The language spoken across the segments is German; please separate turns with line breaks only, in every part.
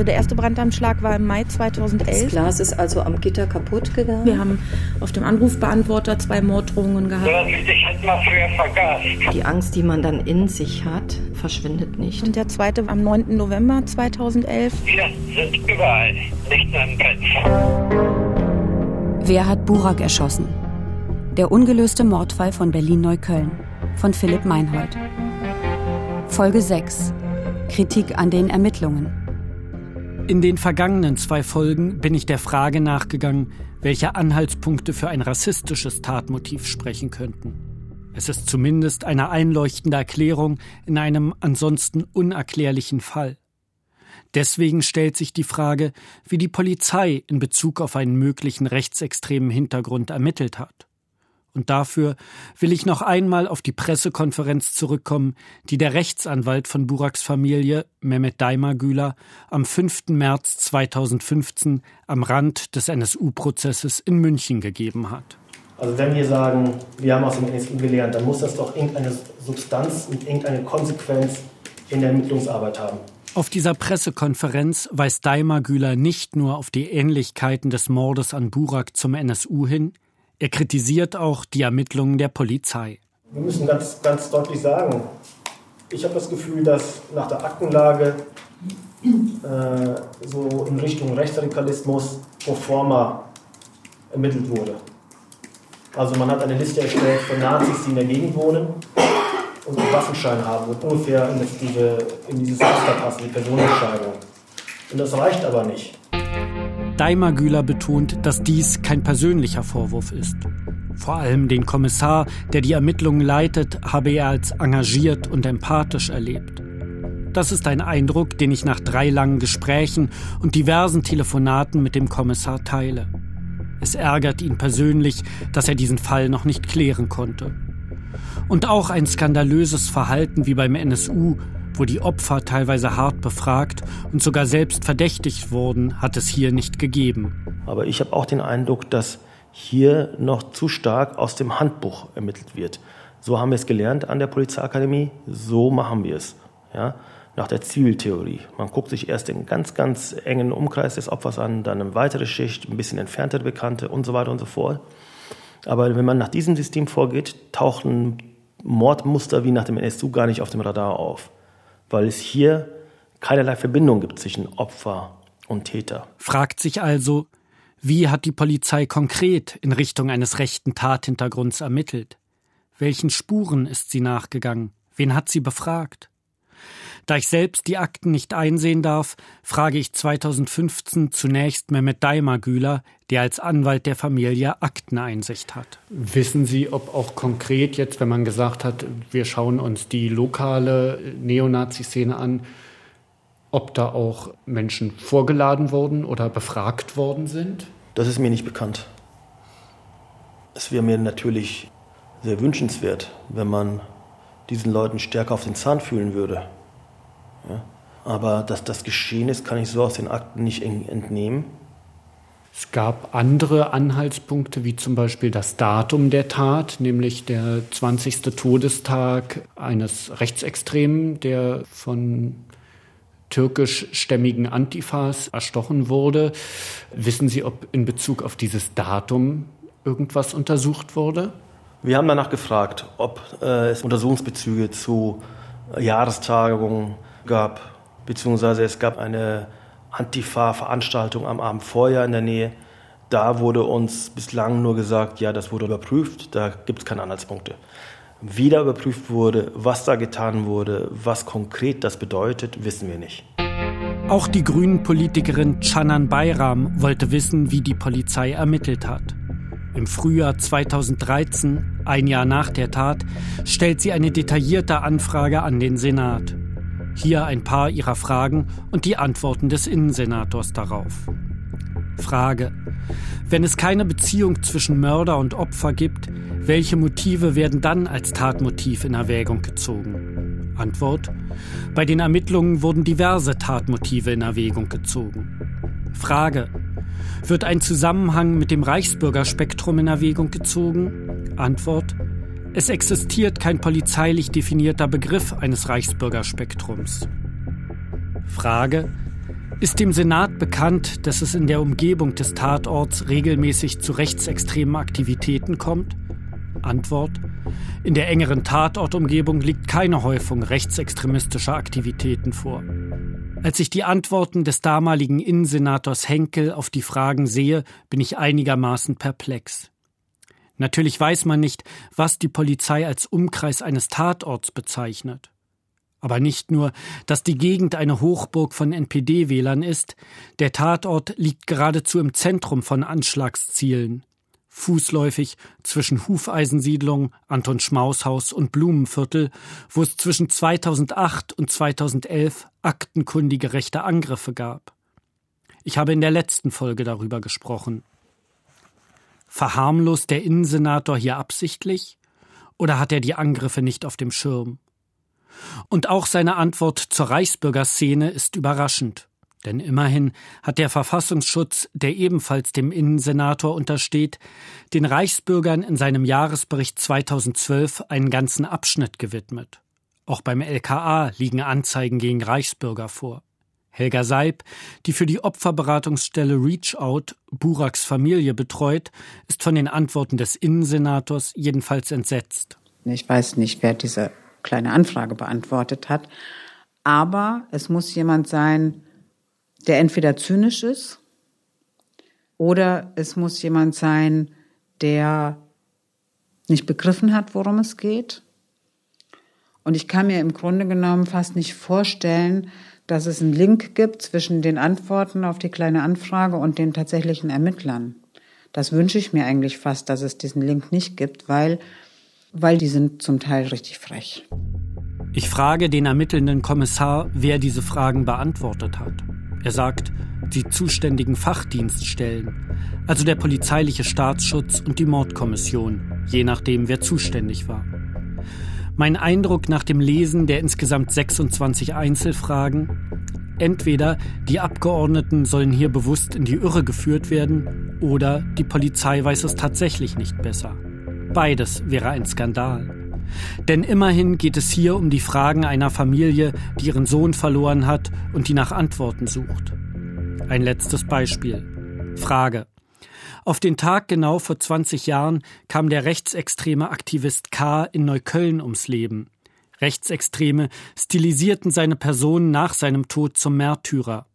Also der erste Brandanschlag war im Mai 2011.
Das Glas ist also am Gitter kaputt gegangen.
Wir haben auf dem Anrufbeantworter zwei Morddrohungen gehabt.
Ich hätte mal früher vergast.
Die Angst, die man dann in sich hat, verschwindet nicht.
Und der zweite am 9. November 2011.
Wir sind überall, nicht nur im Bett.
Wer hat Burak erschossen? Der ungelöste Mordfall von Berlin-Neukölln von Philipp Meinhold. Folge 6. Kritik an den Ermittlungen.
In den vergangenen zwei Folgen bin ich der Frage nachgegangen, welche Anhaltspunkte für ein rassistisches Tatmotiv sprechen könnten. Es ist zumindest eine einleuchtende Erklärung in einem ansonsten unerklärlichen Fall. Deswegen stellt sich die Frage, wie die Polizei in Bezug auf einen möglichen rechtsextremen Hintergrund ermittelt hat. Und dafür will ich noch einmal auf die Pressekonferenz zurückkommen, die der Rechtsanwalt von Buraks Familie, Mehmet Daimagüler, am 5. März 2015 am Rand des NSU-Prozesses in München gegeben hat.
Also wenn wir sagen, wir haben aus dem NSU gelernt, dann muss das doch irgendeine Substanz und irgendeine Konsequenz in der Ermittlungsarbeit haben.
Auf dieser Pressekonferenz weist Daimagüler nicht nur auf die Ähnlichkeiten des Mordes an Burak zum NSU hin, er kritisiert auch die Ermittlungen der Polizei.
Wir müssen ganz, ganz deutlich sagen, ich habe das Gefühl, dass nach der Aktenlage äh, so in Richtung Rechtsradikalismus pro forma ermittelt wurde. Also man hat eine Liste erstellt von Nazis, die in der Gegend wohnen und einen Waffenschein haben und ungefähr in, diese, in dieses Raster passen, die Personenbeschreibung. Und das reicht aber nicht.
Daimagüler betont, dass dies kein persönlicher Vorwurf ist. Vor allem den Kommissar, der die Ermittlungen leitet, habe er als engagiert und empathisch erlebt. Das ist ein Eindruck, den ich nach drei langen Gesprächen und diversen Telefonaten mit dem Kommissar teile. Es ärgert ihn persönlich, dass er diesen Fall noch nicht klären konnte. Und auch ein skandalöses Verhalten wie beim NSU wo die Opfer teilweise hart befragt und sogar selbst verdächtigt wurden, hat es hier nicht gegeben.
Aber ich habe auch den Eindruck, dass hier noch zu stark aus dem Handbuch ermittelt wird. So haben wir es gelernt an der Polizeiakademie, so machen wir es. Ja? Nach der Zieltheorie. Man guckt sich erst den ganz, ganz engen Umkreis des Opfers an, dann eine weitere Schicht, ein bisschen entferntere Bekannte und so weiter und so fort. Aber wenn man nach diesem System vorgeht, tauchen Mordmuster wie nach dem NSU gar nicht auf dem Radar auf weil es hier keinerlei Verbindung gibt zwischen Opfer und Täter.
Fragt sich also, wie hat die Polizei konkret in Richtung eines rechten Tathintergrunds ermittelt? Welchen Spuren ist sie nachgegangen? Wen hat sie befragt? Da ich selbst die Akten nicht einsehen darf, frage ich 2015 zunächst Mehmet Daimagüler, der als Anwalt der Familie Akteneinsicht hat.
Wissen Sie, ob auch konkret jetzt, wenn man gesagt hat, wir schauen uns die lokale Neonazi-Szene an, ob da auch Menschen vorgeladen wurden oder befragt worden sind?
Das ist mir nicht bekannt. Es wäre mir natürlich sehr wünschenswert, wenn man diesen Leuten stärker auf den Zahn fühlen würde. Ja? Aber dass das geschehen ist, kann ich so aus den Akten nicht entnehmen.
Es gab andere Anhaltspunkte, wie zum Beispiel das Datum der Tat, nämlich der 20. Todestag eines Rechtsextremen, der von türkischstämmigen Antifas erstochen wurde. Wissen Sie, ob in Bezug auf dieses Datum irgendwas untersucht wurde?
Wir haben danach gefragt, ob äh, es Untersuchungsbezüge zu Jahrestagungen gab, beziehungsweise es gab eine Antifa-Veranstaltung am Abend vorher in der Nähe. Da wurde uns bislang nur gesagt, ja, das wurde überprüft, da gibt es keine Anhaltspunkte. Wie da überprüft wurde, was da getan wurde, was konkret das bedeutet, wissen wir nicht.
Auch die Grünen-Politikerin Canan Bayram wollte wissen, wie die Polizei ermittelt hat. Im Frühjahr 2013, ein Jahr nach der Tat, stellt sie eine detaillierte Anfrage an den Senat. Hier ein paar ihrer Fragen und die Antworten des Innensenators darauf. Frage. Wenn es keine Beziehung zwischen Mörder und Opfer gibt, welche Motive werden dann als Tatmotiv in Erwägung gezogen? Antwort. Bei den Ermittlungen wurden diverse Tatmotive in Erwägung gezogen. Frage. Wird ein Zusammenhang mit dem Reichsbürgerspektrum in Erwägung gezogen? Antwort. Es existiert kein polizeilich definierter Begriff eines Reichsbürgerspektrums. Frage. Ist dem Senat bekannt, dass es in der Umgebung des Tatorts regelmäßig zu rechtsextremen Aktivitäten kommt? Antwort. In der engeren Tatortumgebung liegt keine Häufung rechtsextremistischer Aktivitäten vor. Als ich die Antworten des damaligen Innensenators Henkel auf die Fragen sehe, bin ich einigermaßen perplex. Natürlich weiß man nicht, was die Polizei als Umkreis eines Tatorts bezeichnet. Aber nicht nur, dass die Gegend eine Hochburg von NPD-Wählern ist, der Tatort liegt geradezu im Zentrum von Anschlagszielen fußläufig zwischen Hufeisensiedlung, Anton Schmaus Haus und Blumenviertel, wo es zwischen 2008 und 2011 aktenkundige rechte Angriffe gab. Ich habe in der letzten Folge darüber gesprochen. Verharmlost der Innensenator hier absichtlich? Oder hat er die Angriffe nicht auf dem Schirm? Und auch seine Antwort zur Reichsbürgerszene ist überraschend. Denn immerhin hat der Verfassungsschutz, der ebenfalls dem Innensenator untersteht, den Reichsbürgern in seinem Jahresbericht 2012 einen ganzen Abschnitt gewidmet. Auch beim LKA liegen Anzeigen gegen Reichsbürger vor. Helga Seib, die für die Opferberatungsstelle Reach Out Buraks Familie betreut, ist von den Antworten des Innensenators jedenfalls entsetzt.
Ich weiß nicht, wer diese kleine Anfrage beantwortet hat, aber es muss jemand sein, der entweder zynisch ist oder es muss jemand sein, der nicht begriffen hat, worum es geht. Und ich kann mir im Grunde genommen fast nicht vorstellen, dass es einen Link gibt zwischen den Antworten auf die kleine Anfrage und den tatsächlichen Ermittlern. Das wünsche ich mir eigentlich fast, dass es diesen Link nicht gibt, weil, weil die sind zum Teil richtig frech.
Ich frage den ermittelnden Kommissar, wer diese Fragen beantwortet hat. Er sagt, die zuständigen Fachdienststellen, also der polizeiliche Staatsschutz und die Mordkommission, je nachdem, wer zuständig war. Mein Eindruck nach dem Lesen der insgesamt 26 Einzelfragen, entweder die Abgeordneten sollen hier bewusst in die Irre geführt werden, oder die Polizei weiß es tatsächlich nicht besser. Beides wäre ein Skandal. Denn immerhin geht es hier um die Fragen einer Familie, die ihren Sohn verloren hat und die nach Antworten sucht. Ein letztes Beispiel. Frage. Auf den Tag genau vor 20 Jahren kam der rechtsextreme Aktivist K. in Neukölln ums Leben. Rechtsextreme stilisierten seine Person nach seinem Tod zum Märtyrer.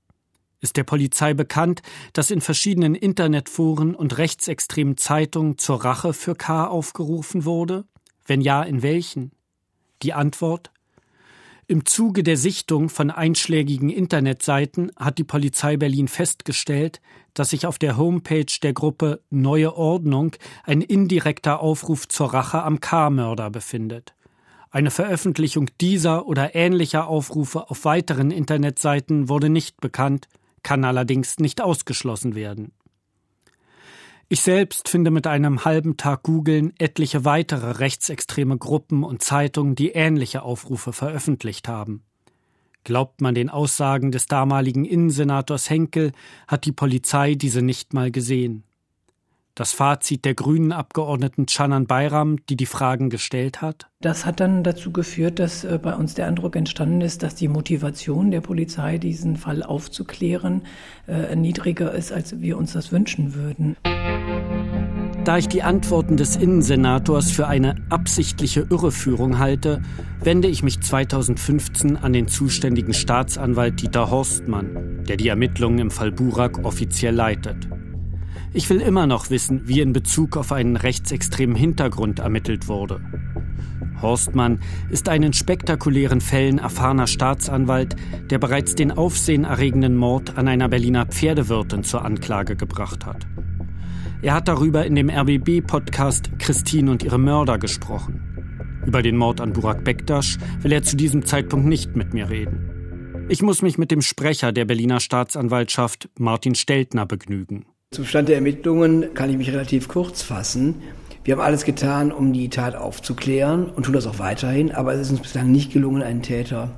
Ist der Polizei bekannt, dass in verschiedenen Internetforen und rechtsextremen Zeitungen zur Rache für K. aufgerufen wurde? Wenn ja, in welchen? Die Antwort Im Zuge der Sichtung von einschlägigen Internetseiten hat die Polizei Berlin festgestellt, dass sich auf der Homepage der Gruppe Neue Ordnung ein indirekter Aufruf zur Rache am K-Mörder befindet. Eine Veröffentlichung dieser oder ähnlicher Aufrufe auf weiteren Internetseiten wurde nicht bekannt, kann allerdings nicht ausgeschlossen werden. Ich selbst finde mit einem halben Tag Googeln etliche weitere rechtsextreme Gruppen und Zeitungen, die ähnliche Aufrufe veröffentlicht haben. Glaubt man den Aussagen des damaligen Innensenators Henkel, hat die Polizei diese nicht mal gesehen. Das Fazit der grünen Abgeordneten Canan Bayram, die die Fragen gestellt hat?
Das hat dann dazu geführt, dass äh, bei uns der Eindruck entstanden ist, dass die Motivation der Polizei, diesen Fall aufzuklären, äh, niedriger ist, als wir uns das wünschen würden.
Da ich die Antworten des Innensenators für eine absichtliche Irreführung halte, wende ich mich 2015 an den zuständigen Staatsanwalt Dieter Horstmann, der die Ermittlungen im Fall Burak offiziell leitet. Ich will immer noch wissen, wie in Bezug auf einen rechtsextremen Hintergrund ermittelt wurde. Horstmann ist ein in spektakulären Fällen erfahrener Staatsanwalt, der bereits den aufsehenerregenden Mord an einer Berliner Pferdewirtin zur Anklage gebracht hat. Er hat darüber in dem RBB-Podcast Christine und ihre Mörder gesprochen. Über den Mord an Burak Bektasch will er zu diesem Zeitpunkt nicht mit mir reden. Ich muss mich mit dem Sprecher der Berliner Staatsanwaltschaft, Martin Steltner, begnügen.
Zum Stand der Ermittlungen kann ich mich relativ kurz fassen. Wir haben alles getan, um die Tat aufzuklären und tun das auch weiterhin, aber es ist uns bislang nicht gelungen, einen Täter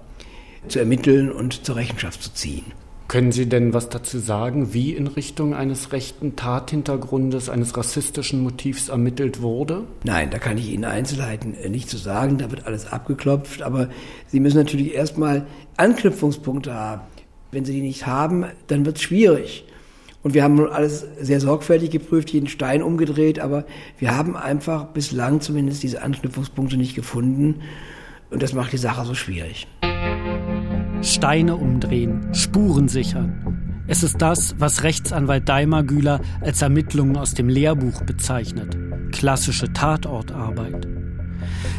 zu ermitteln und zur Rechenschaft zu ziehen.
Können Sie denn was dazu sagen, wie in Richtung eines rechten Tathintergrundes, eines rassistischen Motivs ermittelt wurde?
Nein, da kann ich Ihnen Einzelheiten äh, nicht zu sagen, da wird alles abgeklopft, aber Sie müssen natürlich erstmal Anknüpfungspunkte haben. Wenn sie die nicht haben, dann wird es schwierig. Und wir haben alles sehr sorgfältig geprüft, jeden Stein umgedreht, aber wir haben einfach bislang zumindest diese Anknüpfungspunkte nicht gefunden. Und das macht die Sache so schwierig.
Steine umdrehen, Spuren sichern. Es ist das, was Rechtsanwalt Daimagüler als Ermittlungen aus dem Lehrbuch bezeichnet. Klassische Tatortarbeit.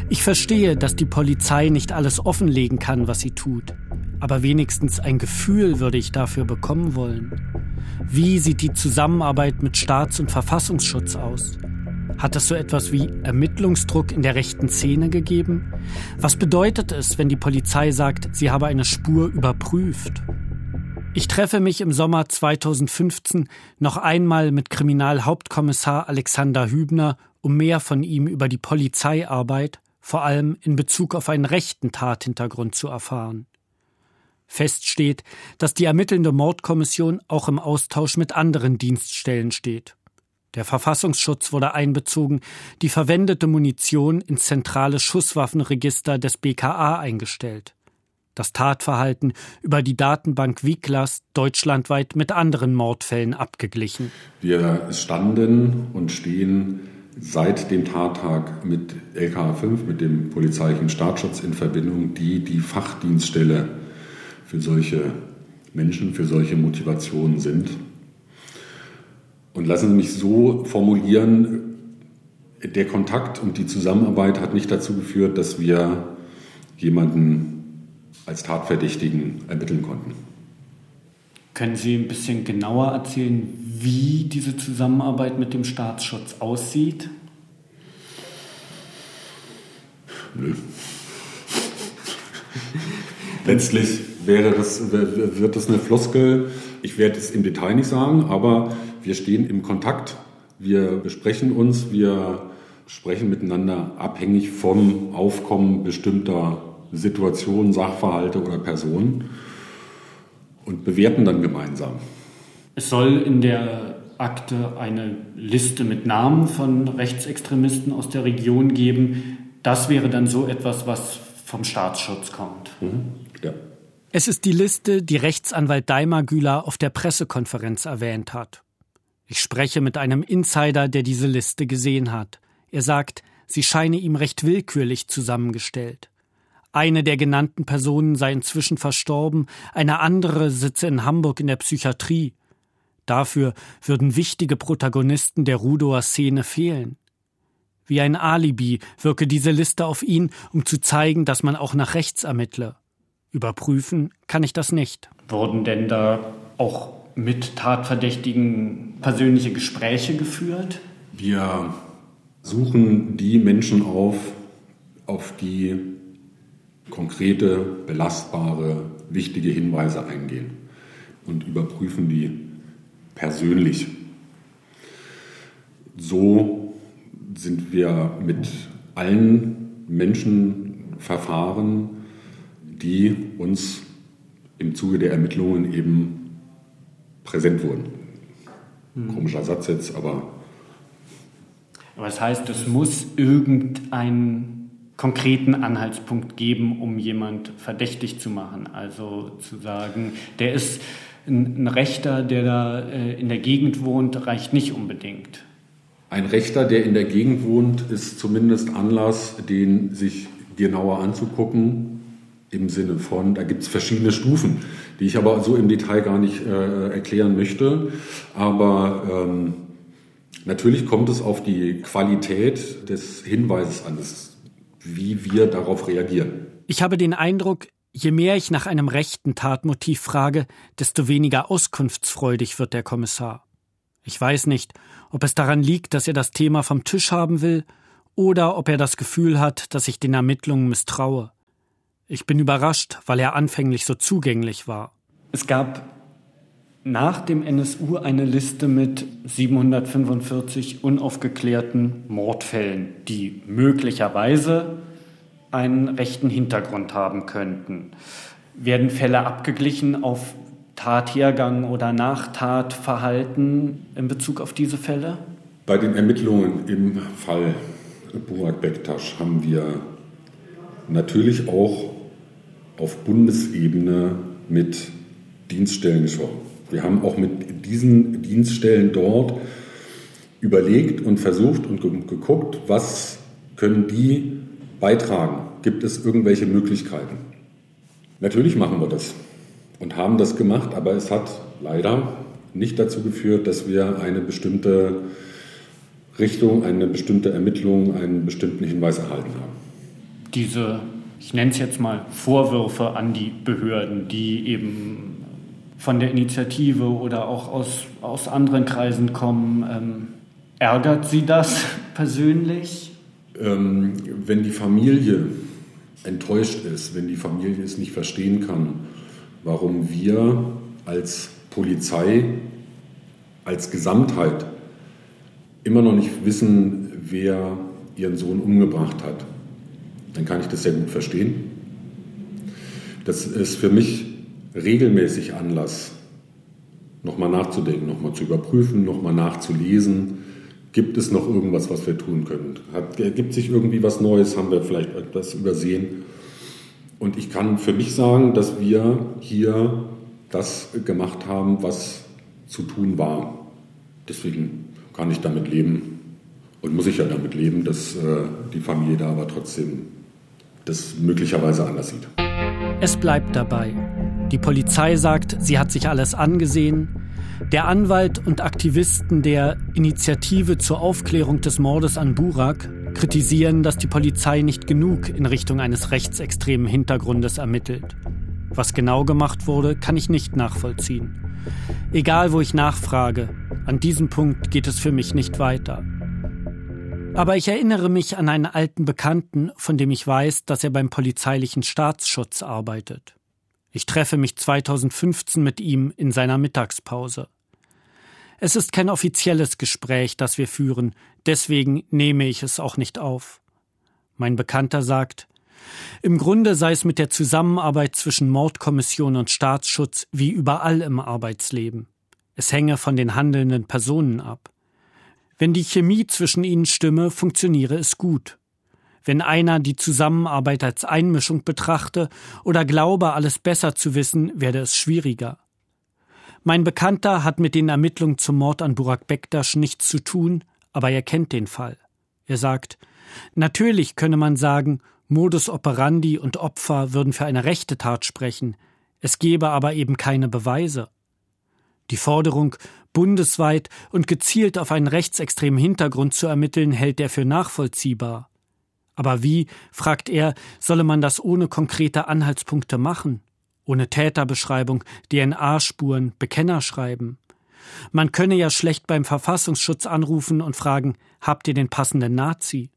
Ich verstehe, dass die Polizei nicht alles offenlegen kann, was sie tut. Aber wenigstens ein Gefühl würde ich dafür bekommen wollen. Wie sieht die Zusammenarbeit mit Staats- und Verfassungsschutz aus? Hat es so etwas wie Ermittlungsdruck in der rechten Szene gegeben? Was bedeutet es, wenn die Polizei sagt, sie habe eine Spur überprüft? Ich treffe mich im Sommer 2015 noch einmal mit Kriminalhauptkommissar Alexander Hübner, um mehr von ihm über die Polizeiarbeit, vor allem in Bezug auf einen rechten Tathintergrund zu erfahren. Fest steht, dass die ermittelnde Mordkommission auch im Austausch mit anderen Dienststellen steht. Der Verfassungsschutz wurde einbezogen, die verwendete Munition ins zentrale Schusswaffenregister des BKA eingestellt. Das Tatverhalten über die Datenbank Wiklas deutschlandweit mit anderen Mordfällen abgeglichen.
Wir standen und stehen seit dem Tattag mit LKA 5, mit dem polizeilichen Staatsschutz in Verbindung, die die Fachdienststelle für solche Menschen, für solche Motivationen sind. Und lassen Sie mich so formulieren, der Kontakt und die Zusammenarbeit hat nicht dazu geführt, dass wir jemanden als Tatverdächtigen ermitteln konnten.
Können Sie ein bisschen genauer erzählen, wie diese Zusammenarbeit mit dem Staatsschutz aussieht?
Nö. Letztlich wäre das, wird das eine Floskel. Ich werde es im Detail nicht sagen, aber wir stehen im Kontakt. Wir besprechen uns, wir sprechen miteinander abhängig vom Aufkommen bestimmter Situationen, Sachverhalte oder Personen und bewerten dann gemeinsam.
Es soll in der Akte eine Liste mit Namen von Rechtsextremisten aus der Region geben. Das wäre dann so etwas, was vom Staatsschutz kommt. Mhm.
Ja. Es ist die Liste, die Rechtsanwalt Daimagüler auf der Pressekonferenz erwähnt hat. Ich spreche mit einem Insider, der diese Liste gesehen hat. Er sagt, sie scheine ihm recht willkürlich zusammengestellt. Eine der genannten Personen sei inzwischen verstorben, eine andere sitze in Hamburg in der Psychiatrie. Dafür würden wichtige Protagonisten der Rudower Szene fehlen. Wie ein Alibi wirke diese Liste auf ihn, um zu zeigen, dass man auch nach rechts ermittle. Überprüfen kann ich das nicht.
Wurden denn da auch mit Tatverdächtigen persönliche Gespräche geführt?
Wir suchen die Menschen auf, auf die konkrete, belastbare, wichtige Hinweise eingehen und überprüfen die persönlich. So sind wir mit allen Menschen verfahren, die uns im Zuge der Ermittlungen eben präsent wurden. Hm. Komischer Satz jetzt, aber.
Aber das heißt, es muss irgendeinen konkreten Anhaltspunkt geben, um jemand verdächtig zu machen. Also zu sagen, der ist ein, ein Rechter, der da äh, in der Gegend wohnt, reicht nicht unbedingt.
Ein Rechter, der in der Gegend wohnt, ist zumindest Anlass, den sich genauer anzugucken im Sinne von, da gibt es verschiedene Stufen, die ich aber so im Detail gar nicht äh, erklären möchte. Aber ähm, natürlich kommt es auf die Qualität des Hinweises an, wie wir darauf reagieren.
Ich habe den Eindruck, je mehr ich nach einem rechten Tatmotiv frage, desto weniger auskunftsfreudig wird der Kommissar. Ich weiß nicht, ob es daran liegt, dass er das Thema vom Tisch haben will, oder ob er das Gefühl hat, dass ich den Ermittlungen misstraue. Ich bin überrascht, weil er anfänglich so zugänglich war.
Es gab nach dem NSU eine Liste mit 745 unaufgeklärten Mordfällen, die möglicherweise einen rechten Hintergrund haben könnten. Werden Fälle abgeglichen auf Tathergang oder Nachtatverhalten in Bezug auf diese Fälle?
Bei den Ermittlungen im Fall Burak Bektasch haben wir natürlich auch auf Bundesebene mit Dienststellen gesprochen. Wir haben auch mit diesen Dienststellen dort überlegt und versucht und geguckt, was können die beitragen? Gibt es irgendwelche Möglichkeiten? Natürlich machen wir das und haben das gemacht, aber es hat leider nicht dazu geführt, dass wir eine bestimmte Richtung, eine bestimmte Ermittlung, einen bestimmten Hinweis erhalten haben.
Diese, ich nenne es jetzt mal Vorwürfe an die Behörden, die eben von der Initiative oder auch aus, aus anderen Kreisen kommen, ähm, ärgert Sie das persönlich?
Ähm, wenn die Familie enttäuscht ist, wenn die Familie es nicht verstehen kann, warum wir als Polizei, als Gesamtheit immer noch nicht wissen, wer ihren Sohn umgebracht hat, dann kann ich das sehr gut verstehen. Das ist für mich regelmäßig Anlass, nochmal nachzudenken, nochmal zu überprüfen, nochmal nachzulesen. Gibt es noch irgendwas, was wir tun können? Hat, ergibt sich irgendwie was Neues? Haben wir vielleicht etwas übersehen? Und ich kann für mich sagen, dass wir hier das gemacht haben, was zu tun war. Deswegen kann ich damit leben und muss ich ja damit leben, dass äh, die Familie da aber trotzdem das möglicherweise anders sieht.
Es bleibt dabei. Die Polizei sagt, sie hat sich alles angesehen. Der Anwalt und Aktivisten der Initiative zur Aufklärung des Mordes an Burak kritisieren, dass die Polizei nicht genug in Richtung eines rechtsextremen Hintergrundes ermittelt. Was genau gemacht wurde, kann ich nicht nachvollziehen. Egal, wo ich nachfrage, an diesem Punkt geht es für mich nicht weiter. Aber ich erinnere mich an einen alten Bekannten, von dem ich weiß, dass er beim polizeilichen Staatsschutz arbeitet. Ich treffe mich 2015 mit ihm in seiner Mittagspause. Es ist kein offizielles Gespräch, das wir führen, deswegen nehme ich es auch nicht auf. Mein Bekannter sagt, im Grunde sei es mit der Zusammenarbeit zwischen Mordkommission und Staatsschutz wie überall im Arbeitsleben. Es hänge von den handelnden Personen ab. Wenn die Chemie zwischen ihnen stimme, funktioniere es gut. Wenn einer die Zusammenarbeit als Einmischung betrachte oder glaube, alles besser zu wissen, werde es schwieriger. Mein Bekannter hat mit den Ermittlungen zum Mord an Burak Bektasch nichts zu tun, aber er kennt den Fall. Er sagt, natürlich könne man sagen, Modus operandi und Opfer würden für eine rechte Tat sprechen, es gebe aber eben keine Beweise. Die Forderung, bundesweit und gezielt auf einen rechtsextremen Hintergrund zu ermitteln, hält er für nachvollziehbar. Aber wie, fragt er, solle man das ohne konkrete Anhaltspunkte machen? Ohne Täterbeschreibung, DNA-Spuren, Bekennerschreiben? Man könne ja schlecht beim Verfassungsschutz anrufen und fragen, habt ihr den passenden Nazi?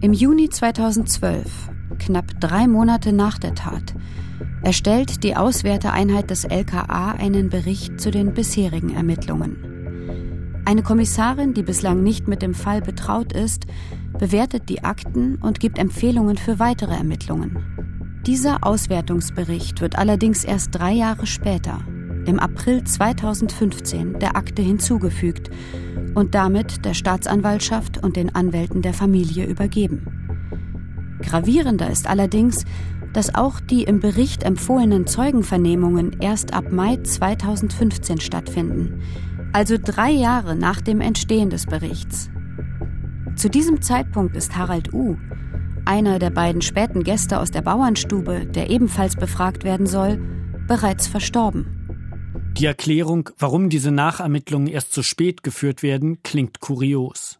Im Juni 2012, knapp drei Monate nach der Tat, erstellt die Auswerteeinheit des LKA einen Bericht zu den bisherigen Ermittlungen. Eine Kommissarin, die bislang nicht mit dem Fall betraut ist, bewertet die Akten und gibt Empfehlungen für weitere Ermittlungen. Dieser Auswertungsbericht wird allerdings erst drei Jahre später, im April 2015, der Akte hinzugefügt und damit der Staatsanwaltschaft und den Anwälten der Familie übergeben. Gravierender ist allerdings, dass auch die im Bericht empfohlenen Zeugenvernehmungen erst ab Mai 2015 stattfinden, also drei Jahre nach dem Entstehen des Berichts. Zu diesem Zeitpunkt ist Harald U., einer der beiden späten Gäste aus der Bauernstube, der ebenfalls befragt werden soll, bereits verstorben.
Die Erklärung, warum diese Nachermittlungen erst so spät geführt werden, klingt kurios.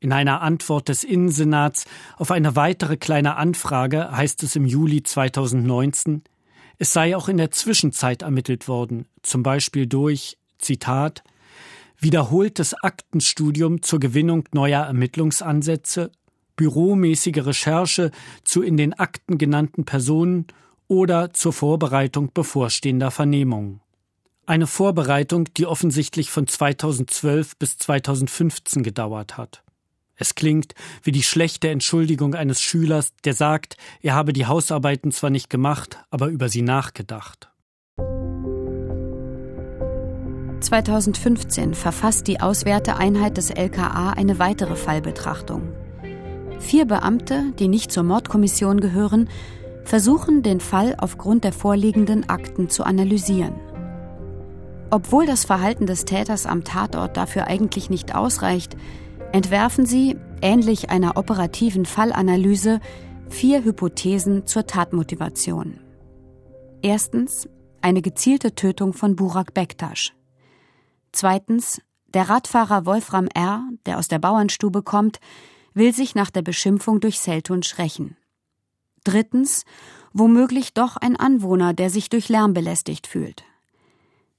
In einer Antwort des Innensenats auf eine weitere kleine Anfrage heißt es im Juli 2019, es sei auch in der Zwischenzeit ermittelt worden, zum Beispiel durch, Zitat, wiederholtes Aktenstudium zur Gewinnung neuer Ermittlungsansätze, büromäßige Recherche zu in den Akten genannten Personen oder zur Vorbereitung bevorstehender Vernehmungen. Eine Vorbereitung, die offensichtlich von 2012 bis 2015 gedauert hat. Es klingt wie die schlechte Entschuldigung eines Schülers, der sagt, er habe die Hausarbeiten zwar nicht gemacht, aber über sie nachgedacht.
2015 verfasst die Auswerteeinheit des LKA eine weitere Fallbetrachtung. Vier Beamte, die nicht zur Mordkommission gehören, versuchen, den Fall aufgrund der vorliegenden Akten zu analysieren. Obwohl das Verhalten des Täters am Tatort dafür eigentlich nicht ausreicht, entwerfen sie, ähnlich einer operativen Fallanalyse, vier Hypothesen zur Tatmotivation. Erstens eine gezielte Tötung von Burak Bektasch. Zweitens der Radfahrer Wolfram R., der aus der Bauernstube kommt, will sich nach der Beschimpfung durch Seltunsch rächen. Drittens womöglich doch ein Anwohner, der sich durch Lärm belästigt fühlt.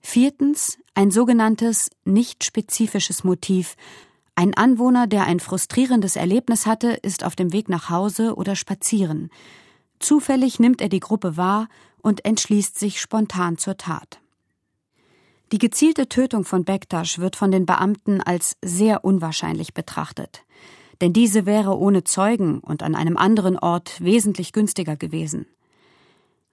Viertens ein sogenanntes nicht spezifisches Motiv. Ein Anwohner, der ein frustrierendes Erlebnis hatte, ist auf dem Weg nach Hause oder spazieren. Zufällig nimmt er die Gruppe wahr und entschließt sich spontan zur Tat. Die gezielte Tötung von Bektasch wird von den Beamten als sehr unwahrscheinlich betrachtet. Denn diese wäre ohne Zeugen und an einem anderen Ort wesentlich günstiger gewesen.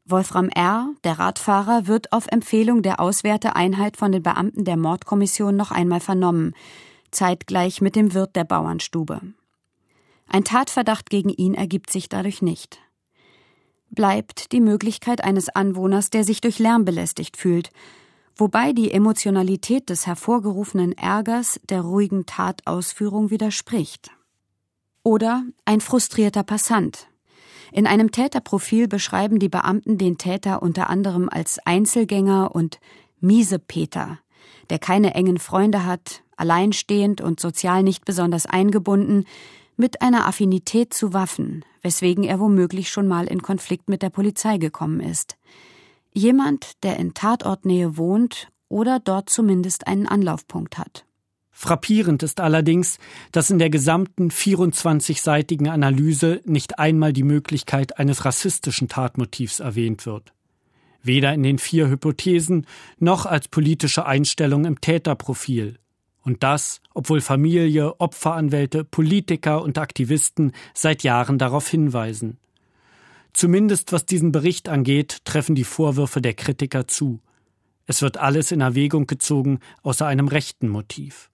Wolfram R., der Radfahrer, wird auf Empfehlung der Auswerteeinheit von den Beamten der Mordkommission noch einmal vernommen, zeitgleich mit dem Wirt der Bauernstube. Ein Tatverdacht gegen ihn ergibt sich dadurch nicht. Bleibt die Möglichkeit eines Anwohners, der sich durch Lärm belästigt fühlt, wobei die Emotionalität des hervorgerufenen Ärgers der ruhigen Tatausführung widerspricht. Oder ein frustrierter Passant, in einem Täterprofil beschreiben die Beamten den Täter unter anderem als Einzelgänger und Miesepeter, der keine engen Freunde hat, alleinstehend und sozial nicht besonders eingebunden, mit einer Affinität zu Waffen, weswegen er womöglich schon mal in Konflikt mit der Polizei gekommen ist. Jemand, der in Tatortnähe wohnt oder dort zumindest einen Anlaufpunkt hat.
Frappierend ist allerdings, dass in der gesamten 24-seitigen Analyse nicht einmal die Möglichkeit eines rassistischen Tatmotivs erwähnt wird. Weder in den vier Hypothesen noch als politische Einstellung im Täterprofil. Und das, obwohl Familie, Opferanwälte, Politiker und Aktivisten seit Jahren darauf hinweisen. Zumindest was diesen Bericht angeht, treffen die Vorwürfe der Kritiker zu. Es wird alles in Erwägung gezogen, außer einem rechten Motiv.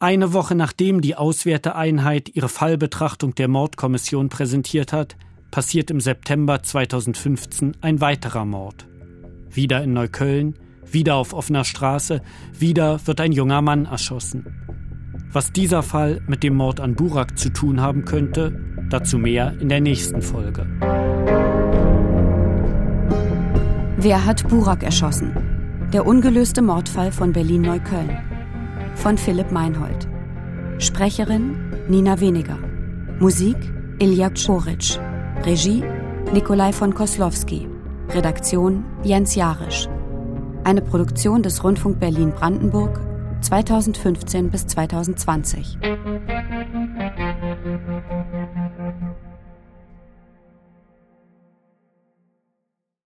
Eine Woche nachdem die Auswerteeinheit ihre Fallbetrachtung der Mordkommission präsentiert hat, passiert im September 2015 ein weiterer Mord. Wieder in Neukölln, wieder auf offener Straße, wieder wird ein junger Mann erschossen. Was dieser Fall mit dem Mord an Burak zu tun haben könnte, dazu mehr in der nächsten Folge.
Wer hat Burak erschossen? Der ungelöste Mordfall von Berlin-Neukölln von Philipp Meinhold. Sprecherin Nina Weniger. Musik Ilja Czoric. Regie Nikolai von Koslowski. Redaktion Jens Jarisch. Eine Produktion des Rundfunk Berlin-Brandenburg 2015 bis 2020.